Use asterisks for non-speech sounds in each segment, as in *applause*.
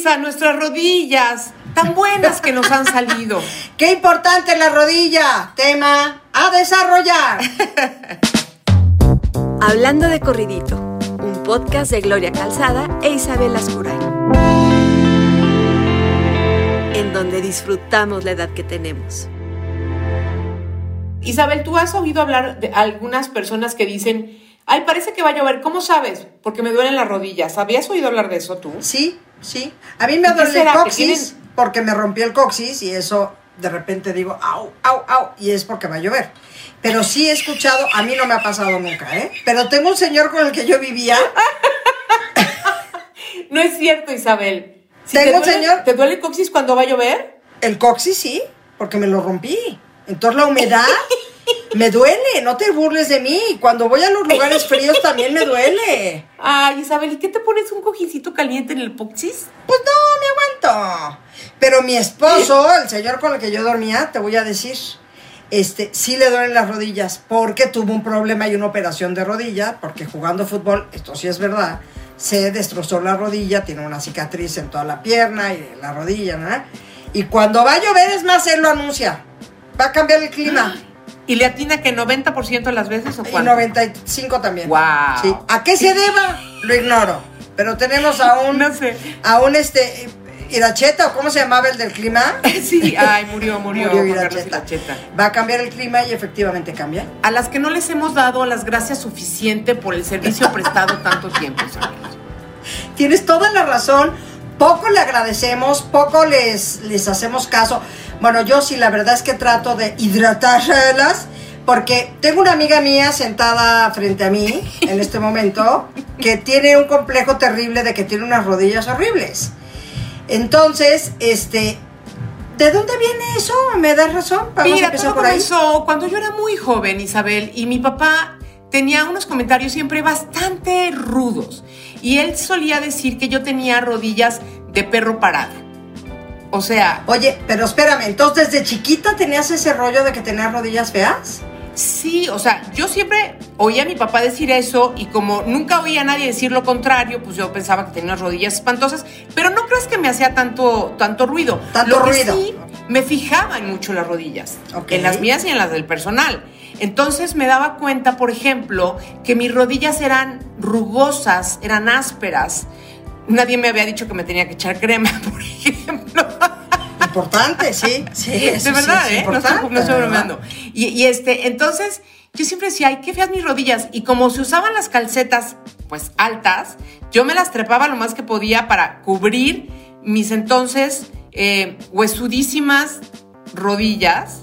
Isa, nuestras rodillas, tan buenas que nos han salido. *laughs* ¡Qué importante la rodilla! Tema a desarrollar. *laughs* Hablando de corridito, un podcast de Gloria Calzada e Isabel Ascuray. En donde disfrutamos la edad que tenemos. Isabel, ¿tú has oído hablar de algunas personas que dicen, ay, parece que va a llover? ¿Cómo sabes? Porque me duelen las rodillas. ¿Habías oído hablar de eso tú? Sí, sí. A mí me ¿Qué duele el coxis porque me rompí el coxis y eso de repente digo, au, au, au, y es porque va a llover. Pero sí he escuchado, a mí no me ha pasado nunca, ¿eh? Pero tengo un señor con el que yo vivía, *laughs* No es cierto, Isabel. Si Tengo te un señor- ¿Te duele el coxis cuando va a llover? el coxis sí, porque me lo rompí. Entonces la humedad *laughs* me duele, no te burles de mí. Cuando voy a los lugares fríos también me duele. Ay, Isabel, ¿y qué te pones un cojincito caliente en el coxis? Pues no, me aguanto. Pero mi esposo, el señor con el que yo dormía, te voy a decir, este, sí le duelen las rodillas porque tuvo un problema y una operación de rodilla, porque jugando fútbol, esto sí es verdad, se destrozó la rodilla, tiene una cicatriz en toda la pierna y en la rodilla, ¿no? Y cuando va a llover, es más, él lo anuncia. Va a cambiar el clima. *gasps* *laughs* ¿Y le atina que 90% de las veces o Y cuánto? 95 también. Guau. Sí. ¿A qué se deba? Lo ignoro. Pero tenemos a un, No sé. a un este, Iracheta, o cómo se llamaba el del clima. *laughs* Sí, ay, murió, murió, Murió Iracheta. Iracheta. Va a cambiar el clima y efectivamente cambia. A las que no les hemos dado las gracias suficiente por el servicio *laughs* prestado tanto tiempo. Tienes toda la razón. Poco le agradecemos, poco les, les hacemos caso. Bueno, yo sí, la verdad es que trato de hidratarlas. Porque tengo una amiga mía sentada frente a mí en este *laughs* momento que tiene un complejo terrible de que tiene unas rodillas horribles. Entonces, este, ¿de dónde viene eso? ¿Me das razón? Vamos a Mira, empezar todo por ahí. comenzó cuando yo era muy joven, Isabel, y mi papá tenía unos comentarios siempre bastante rudos. Y él solía decir que yo tenía rodillas de perro parado. O sea, Oye, pero espérame, entonces desde chiquita tenías ese rollo de que tenías rodillas feas? Sí, o sea, yo siempre oía a mi papá decir eso y como nunca oía a nadie decir lo contrario, pues yo pensaba que tenía unas rodillas espantosas, pero no crees que me hacía tanto, tanto ruido. Tanto lo que ruido. sí, me fijaba en mucho las rodillas, Ok. en las mías y en las del personal. Entonces me daba cuenta, por ejemplo, que mis rodillas eran rugosas, eran ásperas. Nadie me había dicho que me tenía que echar crema, *laughs* por ejemplo. Importante, sí, *laughs* sí. eso de verdad, sí es ¿eh? No estoy, importante, no estoy bromeando. Y, y este, entonces, yo siempre decía, ay, qué feas mis rodillas. Y como se usaban las calcetas, pues altas, yo me las trepaba lo más que podía para cubrir mis entonces eh, huesudísimas rodillas.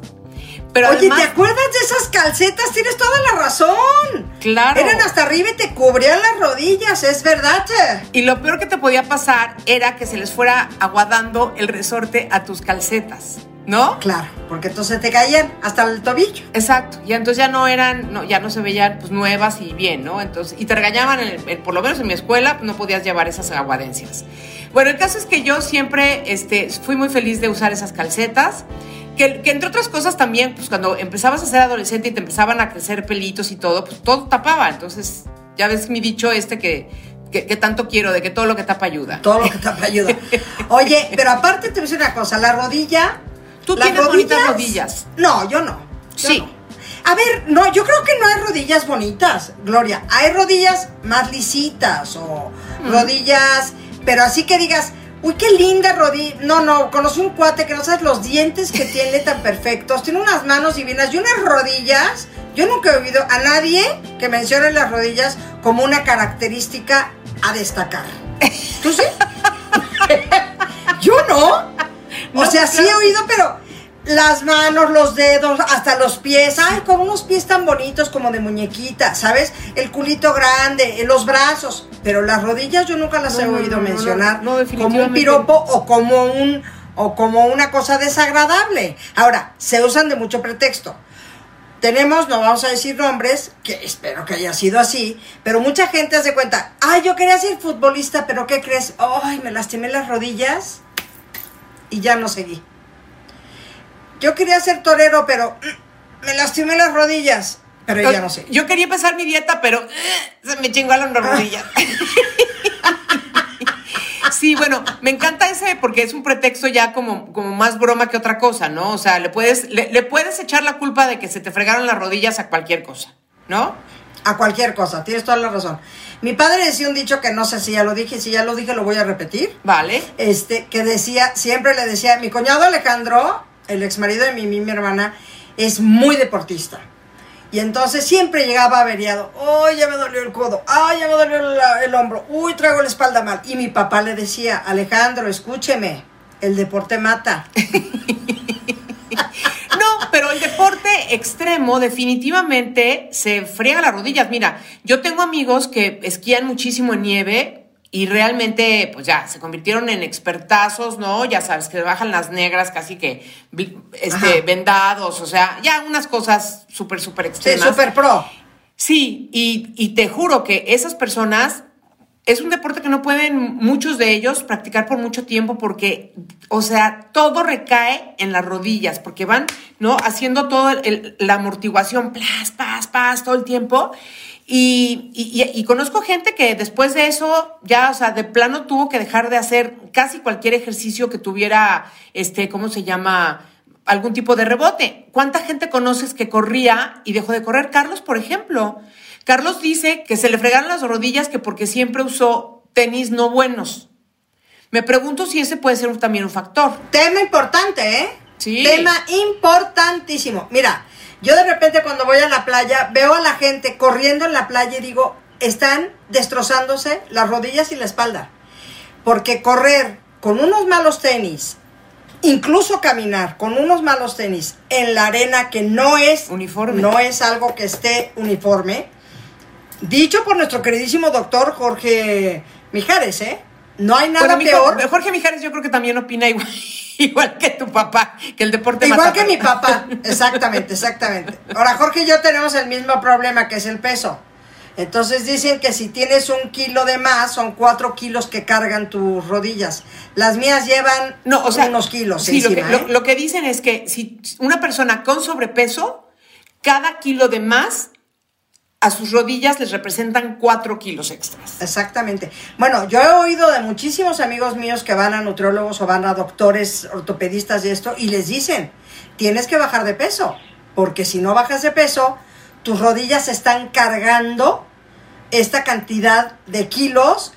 Pero Oye, además, ¿te acuerdas de esas calcetas? Tienes toda la razón. Claro. Eran hasta arriba y te cubrían las rodillas, es verdad. Y lo peor que te podía pasar era que se les fuera aguadando el resorte a tus calcetas, ¿no? Claro, porque entonces te caían hasta el tobillo. Exacto, y entonces ya no eran, no, ya no se veían pues nuevas y bien, ¿no? Entonces, y te regañaban, en el- por lo menos en mi escuela, no podías llevar esas aguadencias. Bueno, el caso es que yo siempre este, fui muy feliz de usar esas calcetas, que, que entre otras cosas también, pues cuando empezabas a ser adolescente y te empezaban a crecer pelitos y todo, pues todo tapaba, entonces ya ves mi dicho este que, que, que tanto quiero, de que todo lo que tapa ayuda. Todo lo que te ayuda. Oye, pero aparte te voy a decir una cosa, la rodilla. Tú tienes bonitas rodillas. No, yo no. yo Sí. no. A ver, no, yo creo que no hay rodillas bonitas, Gloria. Hay rodillas más lisitas o rodillas, pero así que digas, uy, qué linda rodilla. No, no, conocí un cuate que no sabes los dientes que tiene tan perfectos, tiene unas manos divinas y unas rodillas. Yo nunca he oído a nadie que mencione las rodillas como una característica a destacar. ¿Tú sí? *laughs* Yo no. O sea, sí he oído, pero las manos, los dedos, hasta los pies. Ay, con unos pies tan bonitos como de muñequita, ¿sabes? El culito grande, eh, los brazos. Pero las rodillas yo nunca las No, he oído no, mencionar no, como un piropo o como un o como una cosa desagradable. Ahora, se usan de mucho pretexto. Tenemos, no vamos a decir nombres, que espero que haya sido así, pero mucha gente hace cuenta, ay, yo quería ser futbolista, pero ¿qué crees? Ay, me lastimé las rodillas y ya no seguí. Yo quería ser torero, pero *clears throat* me lastimé las rodillas, pero ya no sé. Yo quería empezar mi dieta, pero *clears throat* se me chingaron las rodillas. *laughs* Sí, bueno, me encanta ese porque es un pretexto ya como, como más broma que otra cosa, ¿no? O sea, le puedes, le, le puedes echar la culpa de que se te fregaron las rodillas a cualquier cosa, ¿no? A cualquier cosa, tienes toda la razón. Mi padre decía un dicho que no sé si ya lo dije, si ya lo dije lo voy a repetir. Vale. Este, que decía, siempre le decía, mi cuñado Alejandro, el ex marido de mi, mi, hermana, es muy deportista. Y entonces siempre llegaba averiado. ¡Ay, ya me dolió el codo! ¡Ay, ya me dolió la- el hombro! ¡Uy, traigo la espalda mal! Y mi papá le decía, Alejandro, escúcheme, el deporte mata. *laughs* No, pero el deporte extremo definitivamente se friega las rodillas. Mira, yo tengo amigos que esquían muchísimo en nieve y realmente, pues ya, se convirtieron en expertazos, ¿no? Ya sabes, que bajan las negras casi que este, Ajá. vendados, o sea, ya unas cosas súper, súper Sí, extremas. super pro. Sí, y, y te juro que esas personas es un deporte que no pueden muchos de ellos practicar por mucho tiempo porque, o sea, todo recae en las rodillas porque van, ¿no? Haciendo toda la amortiguación, plas, pas, pas, todo el tiempo. Y, y- y- y conozco gente que después de eso ya, o sea, de plano tuvo que dejar de hacer casi cualquier ejercicio que tuviera, este, ¿cómo se llama? algún tipo de rebote. ¿Cuánta gente conoces que corría y dejó de correr? Carlos, por ejemplo. Carlos dice que se le fregaron las rodillas que porque siempre usó tenis no buenos. Me pregunto si ese puede ser un- también un factor. Tema importante, ¿eh? Sí. Tema importantísimo. Mira, yo de repente cuando voy a la playa veo a la gente corriendo en la playa y digo, están destrozándose las rodillas y la espalda. Porque correr con unos malos tenis, incluso caminar con unos malos tenis en la arena que no es Uniforme. no es algo que esté uniforme, dicho por nuestro queridísimo doctor Jorge Mijares, ¿eh? No hay nada Bueno, peor. Jo- Jorge Mijares yo creo que también opina igual, *laughs* igual que tu papá, que el deporte Igual que mi papá, exactamente, exactamente. Ahora, Jorge y yo tenemos el mismo problema, que es el peso. Entonces dicen que si tienes un kilo de más, son cuatro kilos que cargan tus rodillas. Las mías llevan No, o sea, unos kilos sí, lo, que, lo- ¿eh? lo que dicen es que si una persona con sobrepeso, cada kilo de más a sus rodillas les representan cuatro kilos extras. Exactamente. Bueno, yo he oído de muchísimos amigos míos que van a nutriólogos o van a doctores ortopedistas y esto, y les dicen, tienes que bajar de peso, porque si no bajas de peso, tus rodillas están cargando esta cantidad de kilos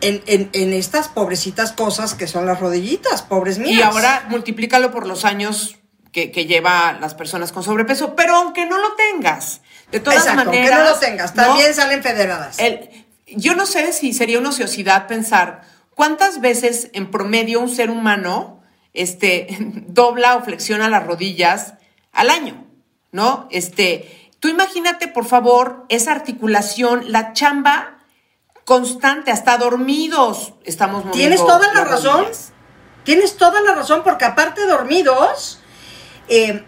en, en- en estas pobrecitas cosas que son las rodillitas, pobres mías. Y ahora multiplícalo por los años que, que lleva las personas con sobrepeso. Pero aunque no lo tengas, de todas Exacto, maneras. que no lo tengas, ¿no? también salen federadas. El- yo no sé si sería una ociosidad pensar cuántas veces en promedio un ser humano este, *laughs* dobla o flexiona las rodillas al año, ¿no? Este, tú imagínate, por favor, esa articulación, la chamba constante, hasta dormidos estamos moviendo. Tienes toda la razón. rodillas. Tienes toda la razón, porque aparte dormidos, eh,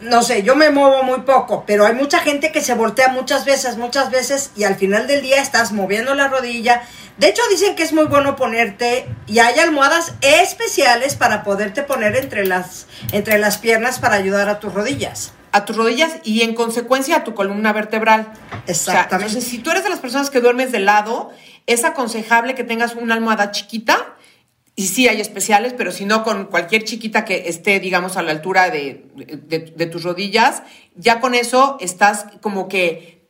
no sé, yo me muevo muy poco, pero hay mucha gente que se voltea muchas veces, muchas veces, y al final del día estás moviendo la rodilla. De hecho, dicen que es muy bueno ponerte, y hay almohadas especiales para poderte poner entre las, entre las piernas para ayudar a tus rodillas. a tus rodillas y en consecuencia a tu columna vertebral. Exactamente. O sea, entonces, si tú eres de las personas que duermes de lado, es aconsejable que tengas una almohada chiquita. Y sí hay especiales, pero si no, con cualquier chiquita que esté, digamos, a la altura de, de- de tus rodillas, ya con eso estás como que,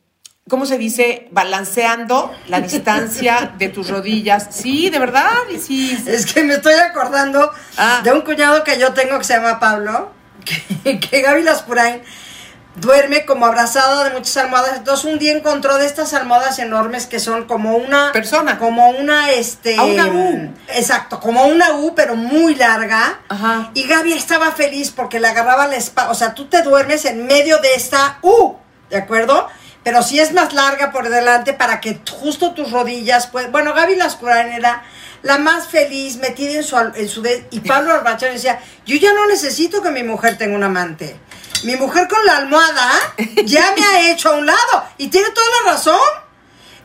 ¿cómo se dice? Balanceando la *laughs* distancia de tus rodillas. Sí, de verdad, y sí. Es que me estoy acordando Ah. de un cuñado que yo tengo que se llama Pablo, *laughs* que, que Gaby Laspurain duerme como abrazado de muchas almohadas. Entonces un día encontró de estas almohadas enormes que son como una Persona. como una este A una U. Exacto, como una U pero muy larga. Ajá. Y Gaby estaba feliz porque le agarraba la espalda, o sea, tú te duermes en medio de esta U, ¿de acuerdo? Pero sí es más larga por delante para que justo tus rodillas, pues, bueno, Gaby Lascurain era la más feliz, metida en su, en su de- y Pablo Arbachán decía, yo ya no necesito que mi mujer tenga un amante. Mi mujer con la almohada ya me ha hecho a un lado. Y tiene toda la razón.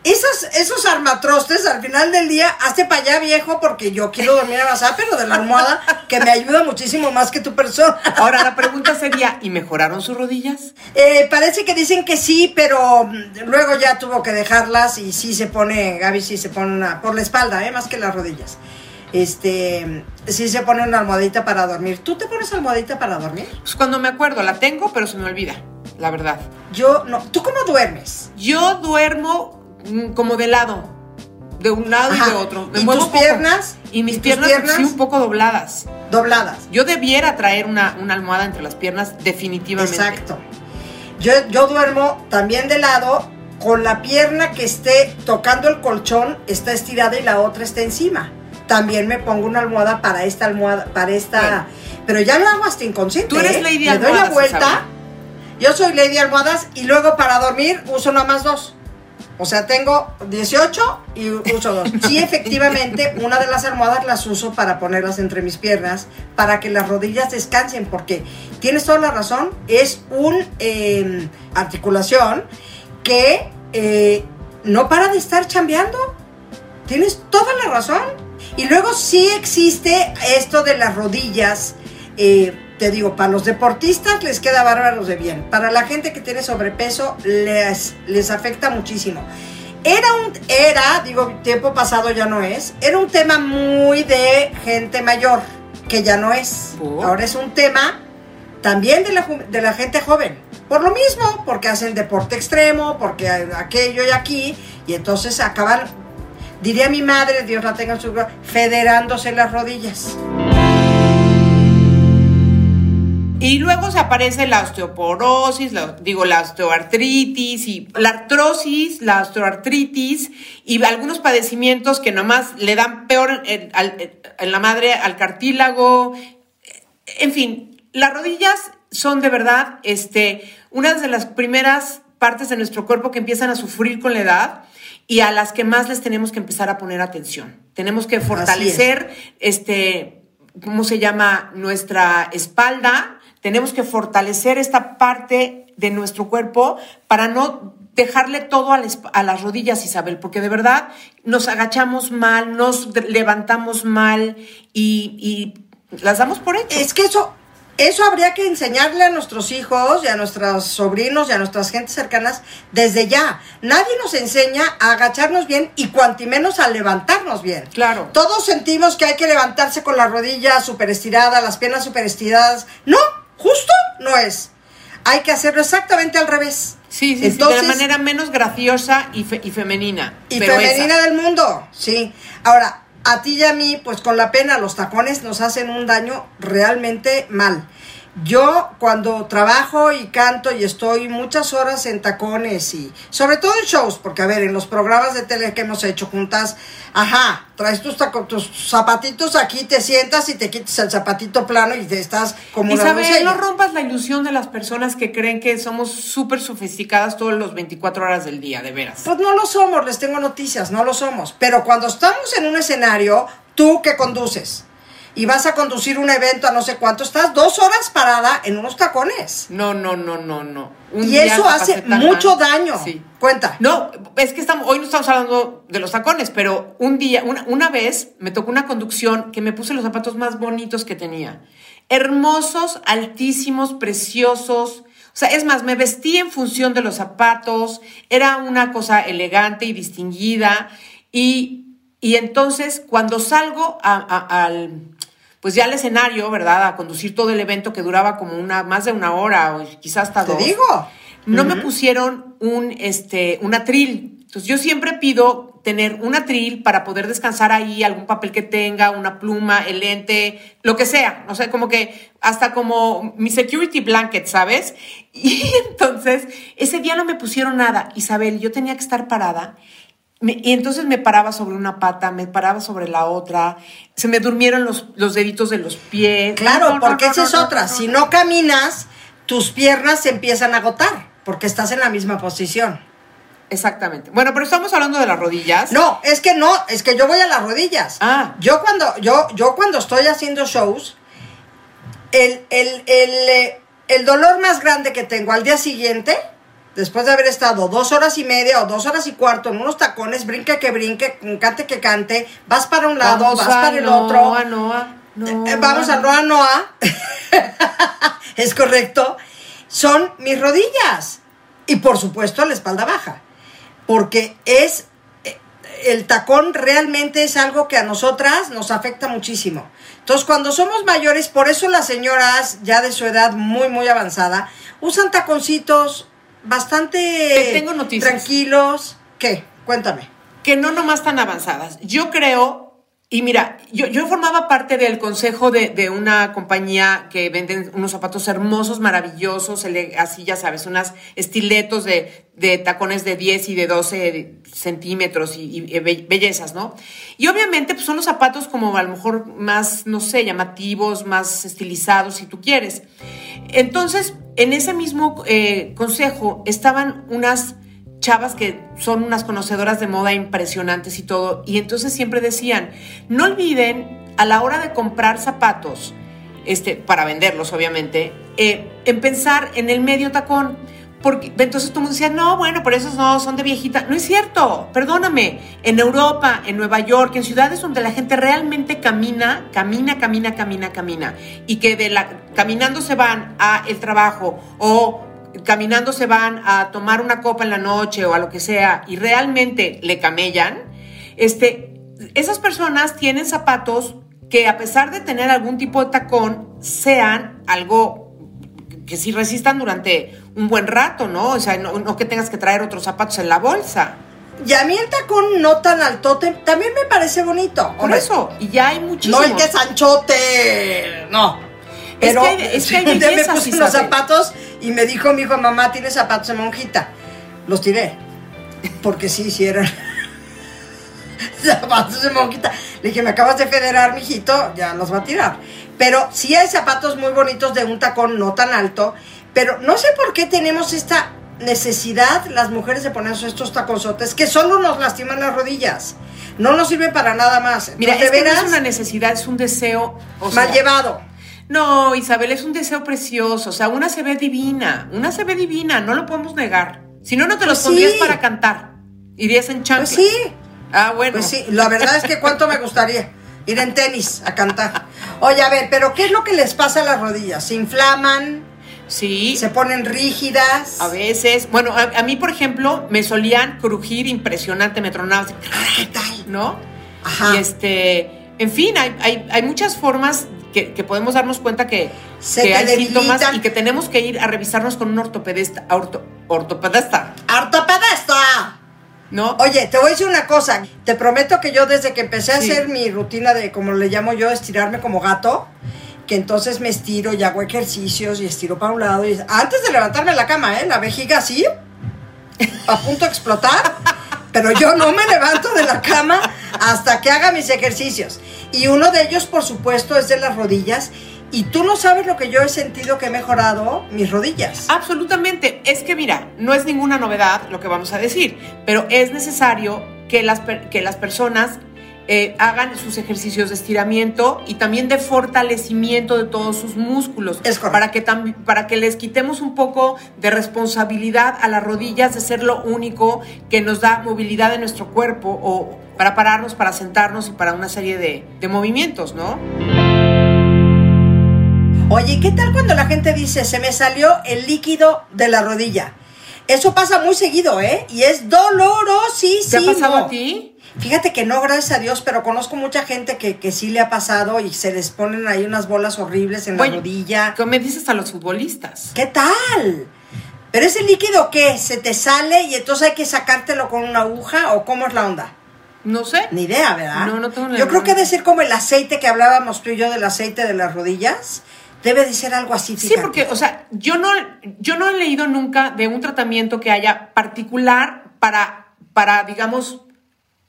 Esas, esos armatrostes al final del día, hazte para allá viejo porque yo quiero dormir abrazada, pero de la almohada que me ayuda muchísimo más que tu persona. Ahora la pregunta sería, ¿y mejoraron sus rodillas? Eh, parece que dicen que sí, pero mm, luego ya tuvo que dejarlas y sí se pone, Gaby sí se pone una, por la espalda, eh, más que las rodillas. Este, sí se pone una almohadita para dormir. ¿Tú te pones almohadita para dormir? Pues cuando me acuerdo, la tengo, pero se me olvida, la verdad. Yo no. ¿Tú cómo duermes? Yo duermo mm, como de lado, de un lado y de otro. Me ¿Y muevo tus poco. piernas? Y mis ¿Y tus piernas, piernas? sí un poco dobladas. Dobladas. Yo debiera traer una, una almohada entre las piernas definitivamente. Exacto. Yo, yo duermo también de lado con la pierna que esté tocando el colchón, está estirada y la otra está encima. También me pongo una almohada para esta almohada, para esta. Bueno. Pero ya lo hago hasta inconsciente. Tú eres ¿eh? Lady Le doy la Almohadas, vuelta. Yo soy Lady Almohadas y luego para dormir uso nada más dos. O sea, tengo 18 y uso dos. *laughs* Sí, efectivamente, una de las almohadas las uso para ponerlas entre mis piernas, para que las rodillas descansen, porque tienes toda la razón, es un eh, articulación que eh, no para de estar chambeando. Tienes toda la razón. Y luego sí existe esto de las rodillas. eh, te digo, para los deportistas les queda bárbaros de bien. Para la gente que tiene sobrepeso les, les afecta muchísimo. Era un, era, digo, tiempo pasado ya no es, era un tema muy de gente mayor, que ya no es. Ahora es un tema también de la, de la gente joven. Por lo mismo, porque hacen deporte extremo, porque aquello y aquí, y entonces acaban, diría mi madre, Dios la tenga en su gloria, federándose las rodillas. Y luego se aparece la osteoporosis, digo, la osteoartritis y la artrosis, la osteoartritis y algunos padecimientos que nomás le dan peor en, en la madre al cartílago. En fin, las rodillas son de verdad este, una de las primeras partes de nuestro cuerpo que empiezan a sufrir con la edad y a las que más les tenemos que empezar a poner atención. Tenemos que fortalecer este, ¿cómo se llama? Nuestra espalda. Tenemos que fortalecer esta parte de nuestro cuerpo para no dejarle todo a, la esp- a las rodillas, Isabel, porque de verdad nos agachamos mal, nos levantamos mal y, y las damos por hecho. Es que eso, eso habría que enseñarle a nuestros hijos y a nuestros sobrinos y a nuestras gentes cercanas desde ya. Nadie nos enseña a agacharnos bien y cuanti menos a levantarnos bien. Claro. Todos sentimos que hay que levantarse con las rodillas super estiradas, las piernas super estiradas. No, justo no es. Hay que hacerlo exactamente al revés. Sí, sí, sí, de Entonces- la manera menos graciosa y, fe- y femenina. y pero femenina esa. del mundo, sí. Ahora, a ti y a mí, pues con la pena, los tacones nos hacen un daño realmente mal. Yo cuando trabajo y canto y estoy muchas horas en tacones y sobre todo en shows, porque a ver, en los programas de tele que hemos hecho juntas, ajá, traes tus, taco- tus zapatitos aquí, te sientas y te quitas el zapatito plano y te estás como una Isabel, no rompas la ilusión de las personas que creen que somos súper sofisticadas todos los 24 horas del día, de veras. Pues no lo somos, les tengo noticias, no lo somos. Pero cuando estamos en un escenario, tú que conduces y vas a conducir un evento a no sé cuánto, estás dos horas parada en unos tacones. No, no, no, no, no. Un y eso hace mucho mal. daño. Sí. Cuenta. No, es que estamos, hoy no estamos hablando de los tacones, pero un día, una, una vez me tocó una conducción que me puse los zapatos más bonitos que tenía. Hermosos, altísimos, preciosos. O sea, es más, me vestí en función de los zapatos, era una cosa elegante y distinguida. Y, y entonces, cuando salgo a- a- al, pues ya al escenario, ¿verdad? A conducir todo el evento que duraba como una, más de una hora o quizás hasta Te dos digo. no me pusieron un, este, un atril. Entonces yo siempre pido tener un atril para poder descansar ahí, algún papel que tenga, una pluma, el lente, lo que sea. O sea, como que hasta como mi security blanket, ¿sabes? *laughs* Y entonces ese día no me pusieron nada. Isabel, yo tenía que estar parada. Me- y entonces me paraba sobre una pata, me paraba sobre la otra, se me durmieron los, los deditos de los pies. Claro, No, no, porque no, esa es otra. Si no. no caminas, tus piernas se empiezan a agotar porque estás en la misma posición. Exactamente. Bueno, pero estamos hablando de las rodillas. No, es que no, es que yo voy a las rodillas. Ah. Yo cuando, yo, yo cuando estoy haciendo shows, el, el, el, eh, el dolor más grande que tengo al día siguiente después de haber estado dos horas y media o dos horas y cuarto en unos tacones, brinque que brinque, cante que cante, vas para un lado, Vamos vas para el Noa, otro. Noa, Noa. Eh, Vamos a Noa Noa. *laughs* es correcto. Son mis rodillas. Y por supuesto la espalda baja. Porque es. eh, El tacón realmente es algo que a nosotras nos afecta muchísimo. Entonces, cuando somos mayores, por eso las señoras ya de su edad muy, muy avanzada, usan taconcitos bastante Te tengo noticias. tranquilos. ¿Qué? Cuéntame. que no nomás tan avanzadas. Yo creo, y mira, yo, yo formaba parte del consejo de, de una compañía que venden unos zapatos hermosos, maravillosos, así ya sabes, unas estiletos de, de tacones de 10 y de 12 centímetros y, y be- bellezas, ¿no? Y obviamente pues son los zapatos como a lo mejor más, no sé, llamativos, más estilizados, si tú quieres. Entonces, en ese mismo eh, consejo estaban unas chavas que son unas conocedoras de moda impresionantes y todo, y entonces siempre decían, no olviden a la hora de comprar zapatos, este, para venderlos obviamente, eh, en pensar en el medio tacón, porque entonces todo el mundo decía, no, bueno, pero esos no, son de viejita. No es cierto, perdóname, en Europa, en Nueva York, en ciudades donde la gente realmente camina, camina, camina, camina, camina, y que de la, caminando se van a el trabajo o caminando se van a tomar una copa en la noche o a lo que sea y realmente le camellan, este, esas personas tienen zapatos que a pesar de tener algún tipo de tacón, sean algo que sí resistan durante un buen rato, ¿no? O sea, no, no que tengas que traer otros zapatos en la bolsa. Y a mí el tacón no tan altote también me parece bonito. Por eso, y ya hay muchísimos. No el que es anchote, no. Es Pero que hay- es que hay *laughs* día me puse Isabel. zapatos y me dijo mi hijo, mamá, ¿tienes zapatos de monjita? Los tiré. Porque sí, eran *laughs* zapatos de monjita. Le dije, me acabas de federar, mijito, ya los va a tirar. Pero sí hay zapatos muy bonitos de un tacón no tan alto. Pero no sé por qué tenemos esta necesidad, las mujeres, de ponernos estos taconzotes que solo nos lastiman las rodillas. No nos sirven para nada más. Mira, es de que no es una necesidad, es un deseo. o mal sea, llevado. No, Isabel, es un deseo precioso. O sea, una se ve divina. Una se ve divina, no lo podemos negar. Si no, no te los Pues pondrías sí. para cantar. Irías en Pues chanclas. sí, Ah, bueno. pues sí. La verdad es que cuánto me gustaría ir en tenis a cantar. *laughs* Oye, a ver, pero ¿qué es lo que les pasa a las rodillas? ¿Se inflaman? Sí. ¿Se ponen rígidas? A veces. Bueno, a, a mí, por ejemplo, me solían crujir impresionante, me tronaban así, ¿Qué tal? ¿no? Ajá. Y este. En fin, hay, hay, hay muchas formas que, que podemos darnos cuenta que, Se que hay síntomas y que tenemos que ir a revisarnos con un ortopedista. orto- ortopedista, ¡Ortopedista! ¿No? Oye, te voy a decir una cosa. Te prometo que yo desde que empecé a hacer mi rutina de, como le llamo yo, estirarme como gato, que entonces me estiro y hago ejercicios y estiro para un lado. Y, antes de levantarme de la cama, ¿eh? La vejiga así, a punto de explotar. Pero yo no me levanto de la cama hasta que haga mis ejercicios. Y uno de ellos, por supuesto, es de las rodillas. Y tú no sabes lo que yo he sentido que he mejorado mis rodillas. Absolutamente. Es que mira, no es ninguna novedad lo que vamos a decir, pero es necesario que las, que las personas eh, hagan sus ejercicios de estiramiento y también de fortalecimiento de todos sus músculos. Es correcto. para que, para que les quitemos un poco de responsabilidad a las rodillas de ser lo único que nos da movilidad en nuestro cuerpo o para pararnos, para sentarnos y para una serie de, de movimientos, ¿no? Oye, ¿qué tal cuando la gente dice, se me salió el líquido de la rodilla? Eso pasa muy seguido, ¿eh? Y es ¿Te dolorosísimo. ha pasado a ti? Fíjate que no, gracias a Dios, pero conozco mucha gente que, que sí le ha pasado y se les ponen ahí unas bolas horribles en Bueno, la rodilla. ¿Qué me dices a los futbolistas? ¿Qué tal? ¿Pero ese líquido qué? ¿Se te sale y entonces hay que sacártelo con una aguja o cómo es la onda? No sé. Ni idea, ¿verdad? No, no tengo ni Yo creo idea. que ha de ser como el aceite que hablábamos tú y yo del aceite de las rodillas. Debe de ser algo así, Sí, fíjate. porque, o sea, yo no, yo no he leído nunca de un tratamiento que haya particular para, para, digamos,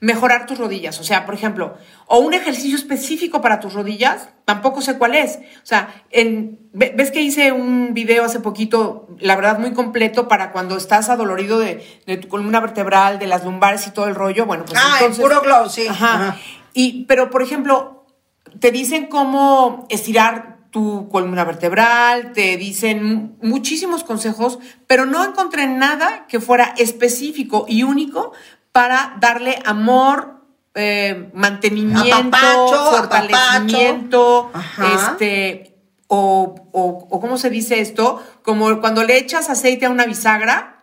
mejorar tus rodillas. O sea, por ejemplo, o un ejercicio específico para tus rodillas, tampoco sé cuál es. O sea, en, ve- ves que hice un video hace poquito, la verdad, muy completo para cuando estás adolorido de, de tu columna vertebral, de las lumbares y todo el rollo. Bueno, pues Ah, el entonces. puro glow, sí. Ajá. Ajá. Y, pero, por ejemplo, te dicen cómo estirar tu columna vertebral, te dicen muchísimos consejos, pero no encontré nada que fuera específico y único para darle amor, eh, mantenimiento, Apapacho, fortalecimiento, este, o, o, o ¿cómo se dice esto? Como cuando le echas aceite a una bisagra,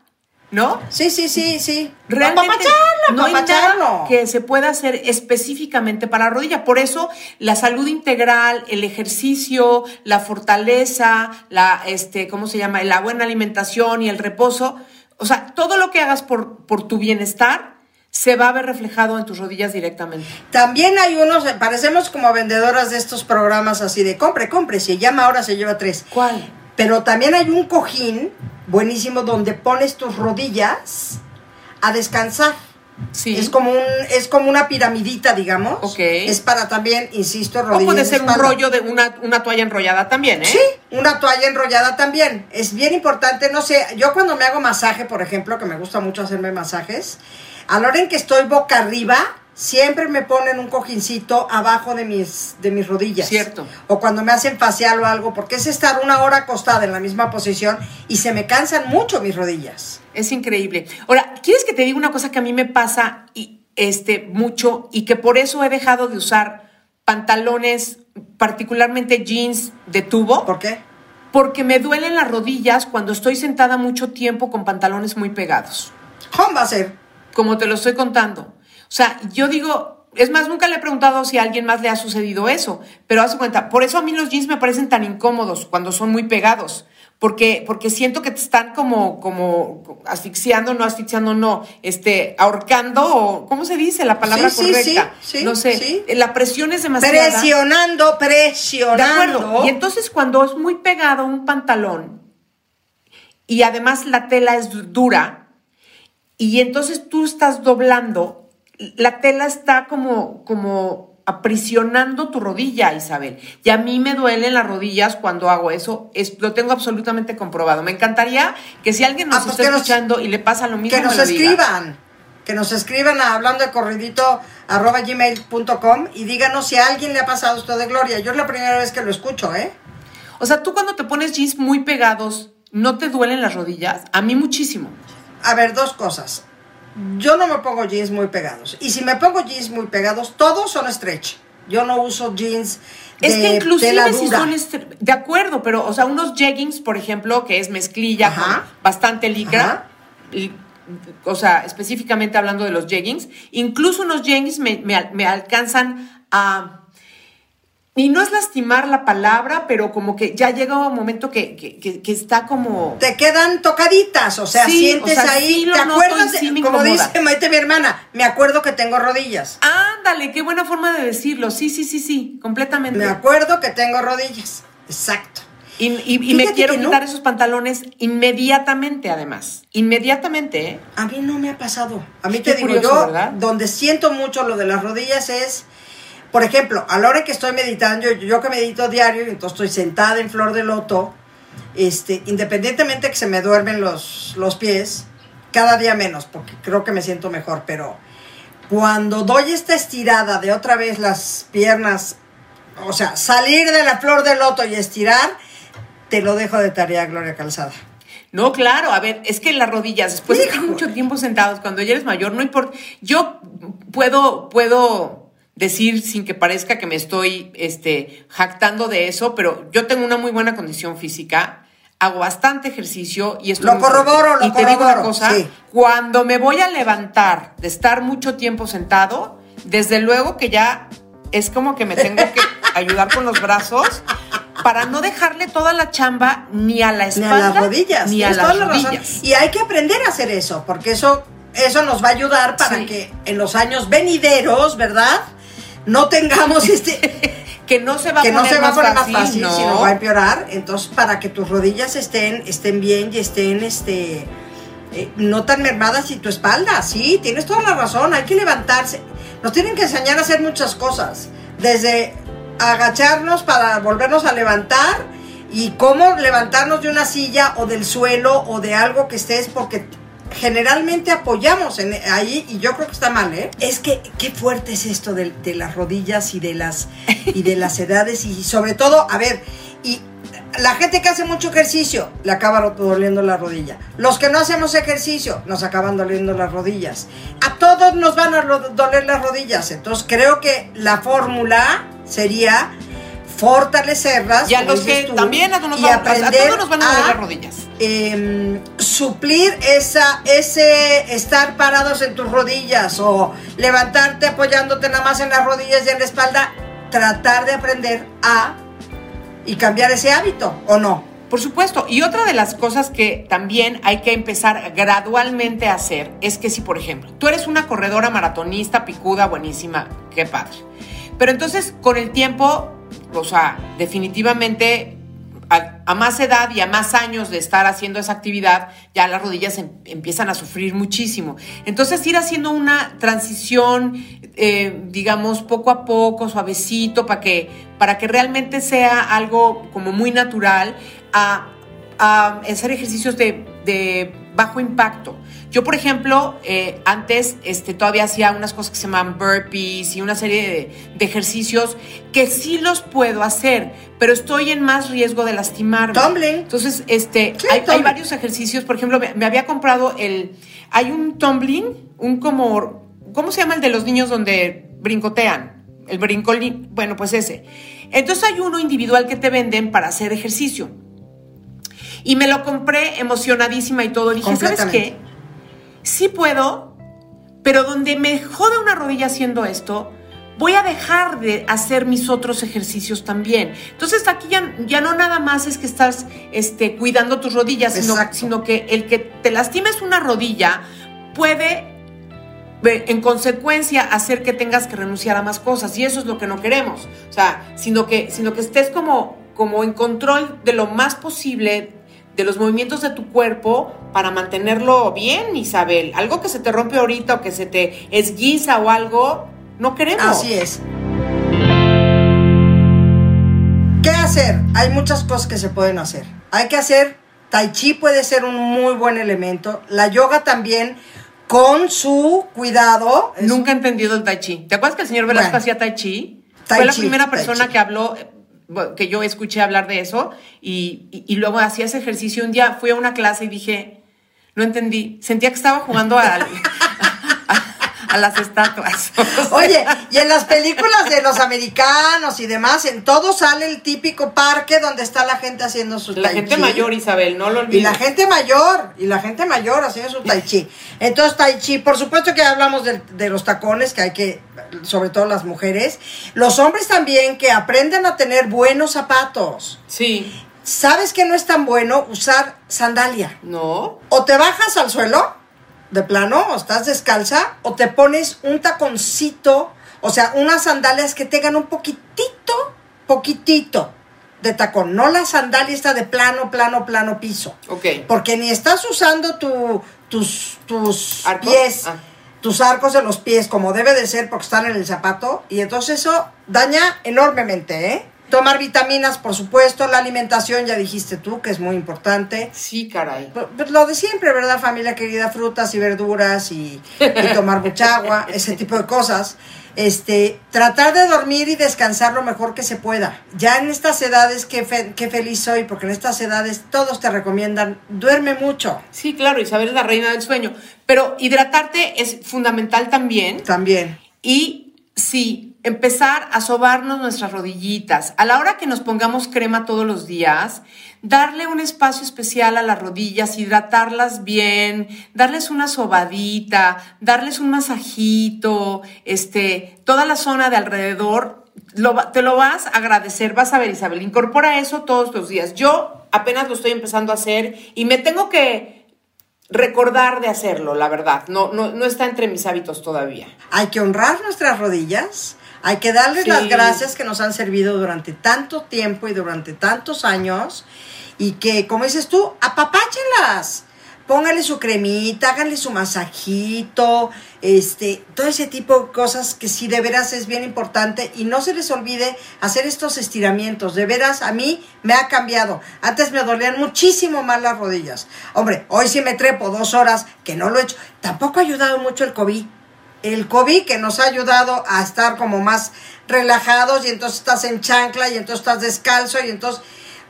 ¿no? Sí, sí, sí, sí. Realmente no hay apapacharlo. nada que se pueda hacer específicamente para la rodilla. Por eso la salud integral, el ejercicio, la fortaleza, la este, ¿cómo se llama? La buena alimentación y el reposo. O sea, todo lo que hagas por, por tu bienestar se va a ver reflejado en tus rodillas directamente. También hay unos, parecemos como vendedoras de estos programas así de compre, compre, si llama ahora se lleva tres. ¿Cuál? Pero también hay un cojín buenísimo donde pones tus rodillas a descansar. Sí. Es como un, es como una piramidita, digamos. Ok. Es para también, insisto, o rodillas. puede y ser un rollo de una, una toalla enrollada también, ¿eh? Sí, una toalla enrollada también. Es bien importante, no sé, yo cuando me hago masaje, por ejemplo, que me gusta mucho hacerme masajes, a la hora en que estoy boca arriba, siempre me ponen un cojincito abajo de mis, de mis rodillas. Cierto. O cuando me hacen facial o algo, porque es estar una hora acostada en la misma posición y se me cansan mucho mis rodillas. Es increíble. Ahora, ¿quieres que te diga una cosa que a mí me pasa y, este, mucho y que por eso he dejado de usar pantalones, particularmente jeans de tubo? ¿Por qué? Porque me duelen las rodillas cuando estoy sentada mucho tiempo con pantalones muy pegados, ¿Cómo va a ser? como te lo estoy contando. O sea, yo digo, es más, nunca le he preguntado si a alguien más le ha sucedido eso, pero haz cuenta, por eso a mí los jeans me parecen tan incómodos cuando son muy pegados. Porque, porque siento que te están como, como asfixiando, no asfixiando, no, este, ahorcando, o ¿cómo se dice la palabra Sí, correcta? sí, sí, no sé, sí. la presión es demasiada. Presionando, De presionando. acuerdo. Y entonces cuando es muy pegado un pantalón y además la tela es du- dura y entonces tú estás doblando, la tela está como, como aprisionando tu rodilla, Isabel. Y a mí me duelen las rodillas cuando hago eso. Es, lo tengo absolutamente comprobado. Me encantaría que si alguien nos Ah, pues está nos- escuchando y le pasa lo mismo, que nos me lo diga. escriban, que nos escriban a hablando de corridito arroba gmail.com y díganos si a alguien le ha pasado esto de Gloria. Yo es la primera vez que lo escucho, ¿eh? O sea, tú cuando te pones jeans muy pegados, ¿no te duelen las rodillas? A mí muchísimo. A ver, dos cosas. Yo no me pongo jeans muy pegados. Y si me pongo jeans muy pegados, todos son stretch. Yo no uso jeans de Es que inclusive si son estre- de acuerdo, pero o sea, unos jeggings, por ejemplo, que es mezclilla Ajá. con bastante licra, y- o sea, específicamente hablando de los jeggings, incluso unos jeggings me, me me alcanzan a y no es lastimar la palabra, pero como que ya llega un momento que, que, que- que está como Te quedan tocaditas, o sea, Sí, sientes o sea, ahí, sí ¿te acuerdas? sí de- como dice Maite, mi hermana, me acuerdo que tengo rodillas. ándale, qué buena forma de decirlo. Sí, sí, sí, sí, completamente. Me acuerdo que tengo rodillas. Exacto. Y, y- y me quiero que no. quitar esos pantalones inmediatamente, además. Inmediatamente, ¿eh? A mí no me ha pasado. A mí Qué te digo curioso, yo, ¿verdad? donde siento mucho lo de las rodillas es, por ejemplo, a la hora que estoy meditando, yo, yo que medito diario, entonces estoy sentada en flor de loto, este, independientemente que se me duermen los, los pies, cada día menos, porque creo que me siento mejor, pero cuando doy esta estirada de otra vez las piernas, o sea, salir de la flor de loto y estirar, te lo dejo de tarea, Gloria Calzada. No, claro, a ver, es que las rodillas, después de mucho tiempo sentados, cuando ya eres mayor, no importa. Yo puedo, puedo decir sin que parezca que me estoy este, jactando de eso, pero yo tengo una muy buena condición física, hago bastante ejercicio y estoy Lo corroboro, lo Y te digo una cosa, sí. cuando me voy a levantar de estar mucho tiempo sentado, desde luego que ya es como que me tengo que *laughs* ayudar con los brazos para no dejarle toda la chamba ni a la Ni espalda a las rodillas. ni a las rodillas. Y hay que aprender a hacer eso, porque eso, eso nos va a ayudar para Sí. que en los años venideros, ¿verdad? No tengamos este. *laughs* que no se va a que no se va a poner fácil, más fácil, ¿no? sino va a empeorar. Entonces, para que tus rodillas estén, estén bien y estén este. eh, no tan mermadas y tu espalda, sí, tienes toda la razón, hay que levantarse. Nos tienen que enseñar a hacer muchas cosas, desde agacharnos para volvernos a levantar y cómo levantarnos de una silla o del suelo o de algo que estés, porque generalmente apoyamos en, ahí y yo creo que está mal, ¿eh? Es que qué fuerte es esto de, de las rodillas y de las y de las edades y sobre todo, a ver, Y la gente que hace mucho ejercicio le acaba doliendo la rodilla. Los que no hacemos ejercicio nos acaban doliendo las rodillas. A todos nos van a doler las rodillas. Entonces creo que la fórmula sería fortalecerlas. Y a los que también a, todos nos van a doler las rodillas. Em, suplir esa, ese estar parados en tus rodillas o levantarte apoyándote nada más en las rodillas y en la espalda. Tratar de aprender a y cambiar ese hábito, ¿o no? Por supuesto. Y otra de las cosas que también hay que empezar gradualmente a hacer es que si, por ejemplo, tú eres una corredora maratonista, picuda, buenísima, qué padre. Pero entonces, con el tiempo, o sea, definitivamente a, más edad y a más años de estar haciendo esa actividad, ya las rodillas em, empiezan a sufrir muchísimo. Entonces, ir haciendo una transición, eh, digamos, poco a poco, suavecito, para que, para que realmente sea algo como muy natural, a, hacer ejercicios de, de bajo impacto. Yo, por ejemplo, eh, antes este, todavía hacía unas cosas que se llaman burpees y una serie de, ejercicios que sí los puedo hacer, pero estoy en más riesgo de lastimarme. Tumbling. Entonces, este, hay, varios ejercicios. Por ejemplo, me, había comprado el. Hay un tumbling, un como. ¿Cómo se llama el de los niños donde brincotean? El brincolín. Bueno, pues ese. Entonces hay uno individual que te venden para hacer ejercicio. Y me lo compré emocionadísima y todo. Dije, ¿sabes qué? sí puedo, pero donde me jode una rodilla haciendo esto, voy a dejar de hacer mis otros ejercicios también. Entonces aquí ya, ya no nada más es que estás este, cuidando tus rodillas, sino, sino, que el que te lastimes una rodilla puede en consecuencia hacer que tengas que renunciar a más cosas y eso es lo que no queremos. O sea, sino que, sino que estés como, como en control de lo más posible de los movimientos de tu cuerpo para mantenerlo bien, Isabel. Algo que se te rompe ahorita o que se te esguiza o algo, no queremos. Así es. ¿Qué hacer? Hay muchas cosas que se pueden hacer. Hay que hacer, tai chi puede ser un muy buen elemento, la yoga también con su cuidado. Nunca he entendido el tai chi. ¿Te acuerdas que el señor Velasco hacía tai chi? Fue la primera persona que habló que yo escuché hablar de eso y, luego hacía ese ejercicio. Un día fui a una clase y dije, no entendí, sentía que estaba jugando *laughs* al, a las estatuas. *laughs* Oye, y en las películas de los americanos y demás, en todo sale el típico parque donde está la gente haciendo su la tai chi. La gente mayor, Isabel, no lo olvides. Y la gente mayor, y la gente mayor haciendo su tai chi. Entonces, tai chi, por supuesto que hablamos de, de los tacones, que hay que, sobre todo las mujeres. Los hombres también, que aprendan a tener buenos zapatos. Sí. ¿Sabes que no es tan bueno usar sandalia? No. O te bajas al suelo de plano, o estás descalza, o te pones un taconcito, o sea, unas sandalias que tengan un poquitito, poquitito de tacón, no la sandalia está de plano, plano, plano piso. Ok. Porque ni estás usando tu, tus, tus pies, ah. tus arcos de los pies como debe de ser porque están en el zapato, y entonces eso daña enormemente, ¿eh? Tomar vitaminas, por supuesto, la alimentación, ya dijiste tú, que es muy importante. Sí, caray. Pues, lo de siempre, ¿verdad, familia querida? Frutas y verduras y, tomar mucha agua, *laughs* ese tipo de cosas. Este, tratar de dormir y descansar lo mejor que se pueda. Ya en estas edades, qué, qué feliz soy, porque en estas edades todos te recomiendan, duerme mucho. Sí, claro, Isabel es la reina del sueño. Pero hidratarte es fundamental también. También. Y sí, empezar a sobarnos nuestras rodillitas. A la hora que nos pongamos crema todos los días, darle un espacio especial a las rodillas, hidratarlas bien, darles una sobadita, darles un masajito, este, toda la zona de alrededor, te lo vas a agradecer, vas a ver Isabel, incorpora eso todos los días. Yo apenas lo estoy empezando a hacer y me tengo que recordar de hacerlo, la verdad. No, no, no está entre mis hábitos todavía. Hay que honrar nuestras rodillas hay que darles las gracias que nos han servido durante tanto tiempo y durante tantos años y que, como dices tú, apapáchenlas. Póngale su cremita, háganle su masajito, este, todo ese tipo de cosas que sí de veras es bien importante y no se les olvide hacer estos estiramientos. De veras, a mí me ha cambiado. Antes me dolían muchísimo más las rodillas. Hombre, hoy sí me trepo dos horas, que no lo he hecho. Tampoco ha ayudado mucho el COVID el COVID que nos ha ayudado a estar como más relajados y entonces estás en chancla y entonces estás descalzo y entonces,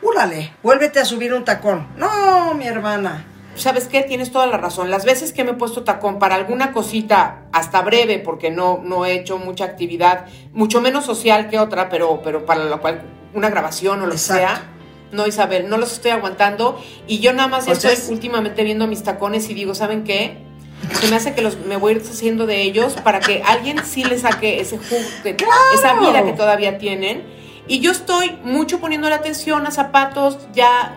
úrale, vuélvete a subir un tacón. No, mi hermana. ¿Sabes qué? Tienes toda la razón. Las veces que me he puesto tacón para alguna cosita, hasta breve, porque no, no he hecho mucha actividad, mucho menos social que otra, pero, pero para lo cual una grabación o lo que sea. No, Isabel, no los estoy aguantando. Y yo nada más Pues estoy es- últimamente viendo mis tacones y digo, ¿saben qué? Se me hace que los, me voy a ir deshaciendo de ellos para que alguien sí le saque ese jugo, que- esa vida que todavía tienen. Y yo estoy mucho poniendo la atención a zapatos ya,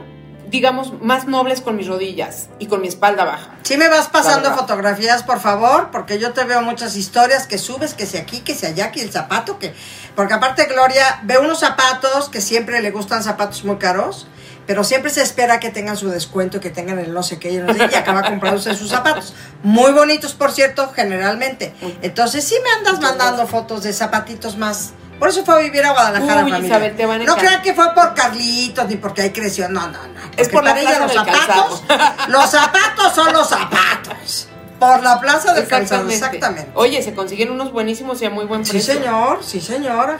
digamos, más nobles con mis rodillas y con mi espalda baja. Si me vas pasando fotografías, por favor, porque yo te veo muchas historias que subes, que si aquí, que si allá, que el zapato, que... Porque aparte, Gloria, ve unos zapatos que siempre le gustan zapatos muy caros, pero siempre se espera que tengan su descuento, que tengan el no sé qué, y, no sé, y acaba comprándose sus zapatos. Muy bonitos, por cierto, generalmente. Entonces, sí me andas mandando fotos de zapatitos más... Por eso fue a vivir a Guadalajara, Uy, familia. Isabel, te van a no crean que fue por Carlitos, ni porque ahí creció. No, no, no. Es Porque por la plaza los del zapatos, *laughs* los zapatos son los zapatos. Por la plaza del calzado, exactamente. Oye, se consiguen unos buenísimos y a muy buen Sí, precio. señor, sí, señora.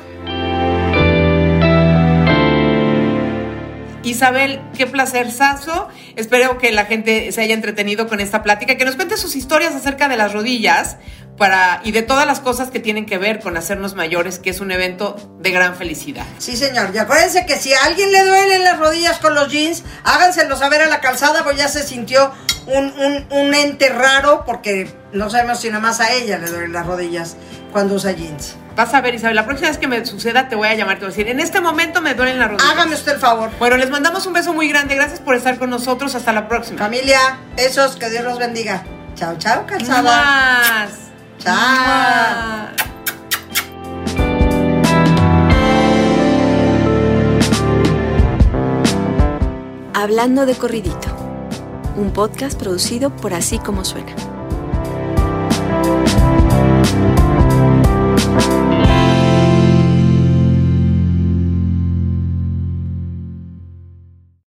Isabel, qué placer, Saso. Espero que la gente se haya entretenido con esta plática, que nos cuente sus historias acerca de las rodillas para, y de todas las cosas que tienen que ver con hacernos mayores, que es un evento de gran felicidad. Sí, señor. Y acuérdense que si a alguien le duelen las rodillas con los jeans, háganselo saber a la calzada, pues ya se sintió un, un, un ente raro, porque no sabemos si nada más a ella le duelen las rodillas cuando usa jeans. Vas a ver, Isabel, la próxima vez que me suceda te voy a llamar, te voy a decir, en este momento me duelen las rodillas. Hágame usted el favor. Bueno, les mandamos un beso muy grande. Gracias por estar con nosotros. Hasta la próxima. Familia, besos, que Dios los bendiga. Chao, chao, calzada. Más. Chao. Hablando de corridito, un podcast producido por Así Como Suena.